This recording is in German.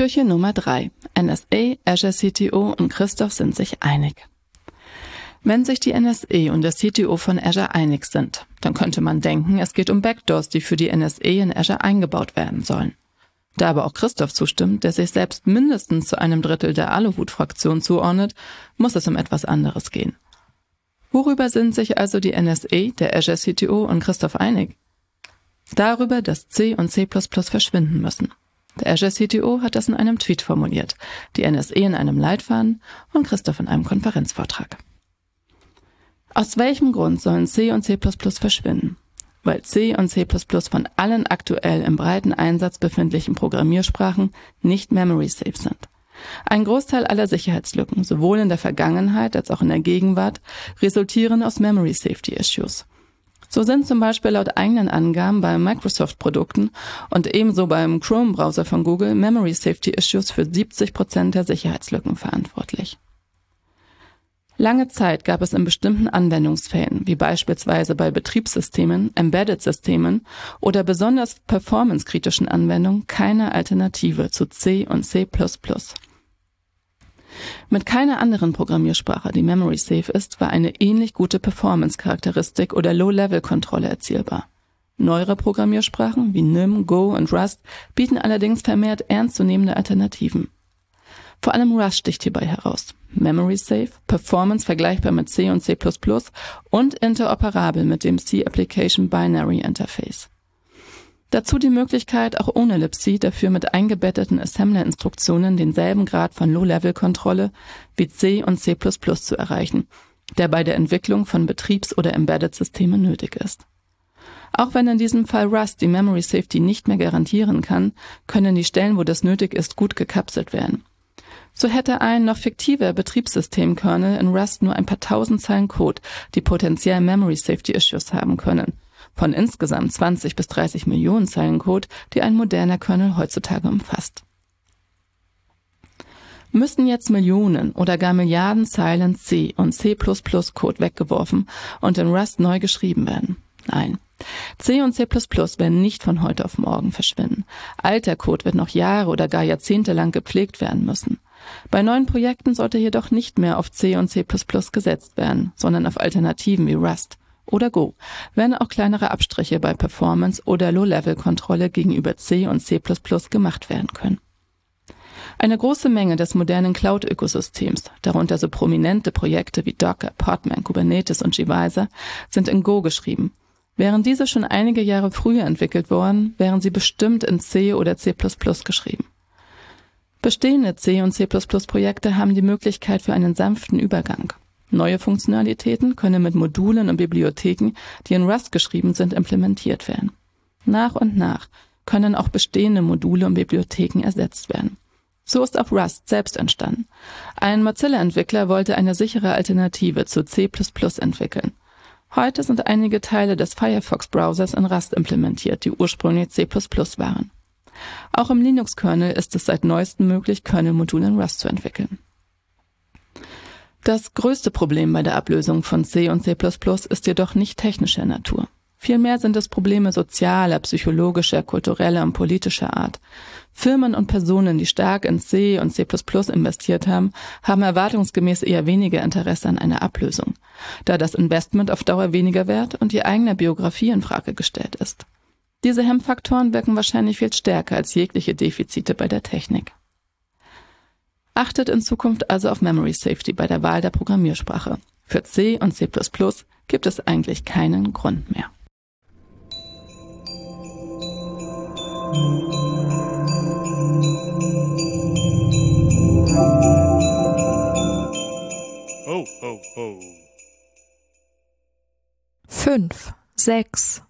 Türchen Nummer 3. NSA, Azure CTO und Christoph sind sich einig. Wenn sich die NSA und der CTO von Azure einig sind, dann könnte man denken, es geht um Backdoors, die für die NSA in Azure eingebaut werden sollen. Da aber auch Christoph zustimmt, der sich selbst mindestens zu einem Drittel der Aluhut-Fraktion zuordnet, muss es um etwas anderes gehen. Worüber sind sich also die NSA, der Azure CTO und Christoph einig? Darüber, dass C und C++ verschwinden müssen. Der Azure CTO hat das in einem Tweet formuliert, die NSA in einem Leitfaden und Christoph in einem Konferenzvortrag. Aus welchem Grund sollen C und C++ verschwinden? Weil C und C++ von allen aktuell im breiten Einsatz befindlichen Programmiersprachen nicht memory safe sind. Ein Großteil aller Sicherheitslücken, sowohl in der Vergangenheit als auch in der Gegenwart, resultieren aus Memory Safety Issues. So sind zum Beispiel laut eigenen Angaben bei Microsoft-Produkten und ebenso beim Chrome-Browser von Google Memory Safety Issues für 70 Prozent der Sicherheitslücken verantwortlich. Lange Zeit gab es in bestimmten Anwendungsfällen, wie beispielsweise bei Betriebssystemen, Embedded-Systemen oder besonders performancekritischen Anwendungen, keine Alternative zu C und C++. Mit keiner anderen Programmiersprache, die memory safe ist, war eine ähnlich gute Performance-Charakteristik oder Low-Level-Kontrolle erzielbar. Neuere Programmiersprachen wie NIM, Go und Rust bieten allerdings vermehrt ernstzunehmende Alternativen. Vor allem Rust sticht hierbei heraus. Memory Safe, Performance vergleichbar mit C und C++ und interoperabel mit dem C Application Binary Interface. Dazu die Möglichkeit, auch ohne libc dafür mit eingebetteten Assembler-Instruktionen denselben Grad von Low-Level-Kontrolle wie C und C++ zu erreichen, der bei der Entwicklung von Betriebs- oder Embedded-Systemen nötig ist. Auch wenn in diesem Fall Rust die Memory Safety nicht mehr garantieren kann, können die Stellen, wo das nötig ist, gut gekapselt werden. So hätte ein noch fiktiver Betriebssystemkernel in Rust nur ein paar tausend Zeilen Code, die potenziell Memory Safety Issues haben können – von insgesamt 20 bis 30 Millionen Zeilen Code, die ein moderner Kernel heutzutage umfasst. Müssen jetzt Millionen oder gar Milliarden Zeilen C und C++ Code weggeworfen und in Rust neu geschrieben werden? Nein. C und C++ werden nicht von heute auf morgen verschwinden. Alter Code wird noch Jahre oder gar Jahrzehnte lang gepflegt werden müssen. Bei neuen Projekten sollte jedoch nicht mehr auf C und C++ gesetzt werden, sondern auf Alternativen wie Rust oder Go werden auch kleinere Abstriche bei Performance oder Low-Level-Kontrolle gegenüber C und C++ gemacht werden können. Eine große Menge des modernen Cloud-Ökosystems, darunter so prominente Projekte wie Docker, Podman, Kubernetes und gvisor, sind in Go geschrieben. Wären diese schon einige Jahre früher entwickelt worden, wären sie bestimmt in C oder C++ geschrieben. Bestehende C und C++ Projekte haben die Möglichkeit für einen sanften Übergang. Neue Funktionalitäten können mit Modulen und Bibliotheken, die in Rust geschrieben sind, implementiert werden. Nach und nach können auch bestehende Module und Bibliotheken ersetzt werden. So ist auch Rust selbst entstanden. Ein Mozilla-Entwickler wollte eine sichere Alternative zu C++ entwickeln. Heute sind einige Teile des Firefox-Browsers in Rust implementiert, die ursprünglich C++ waren. Auch im Linux-Kernel ist es seit neuestem möglich, Kernel-Module in Rust zu entwickeln. Das größte Problem bei der Ablösung von C und C++ ist jedoch nicht technischer Natur. Vielmehr sind es Probleme sozialer, psychologischer, kultureller und politischer Art. Firmen und Personen, die stark in C und C++ investiert haben, haben erwartungsgemäß eher weniger Interesse an einer Ablösung, da das Investment auf Dauer weniger wert und die eigene Biografie in Frage gestellt ist. Diese Hemmfaktoren wirken wahrscheinlich viel stärker als jegliche Defizite bei der Technik. Achtet in Zukunft also auf Memory Safety bei der Wahl der Programmiersprache. Für C und C++ gibt es eigentlich keinen Grund mehr. Oh, oh, oh. Fünf, sechs,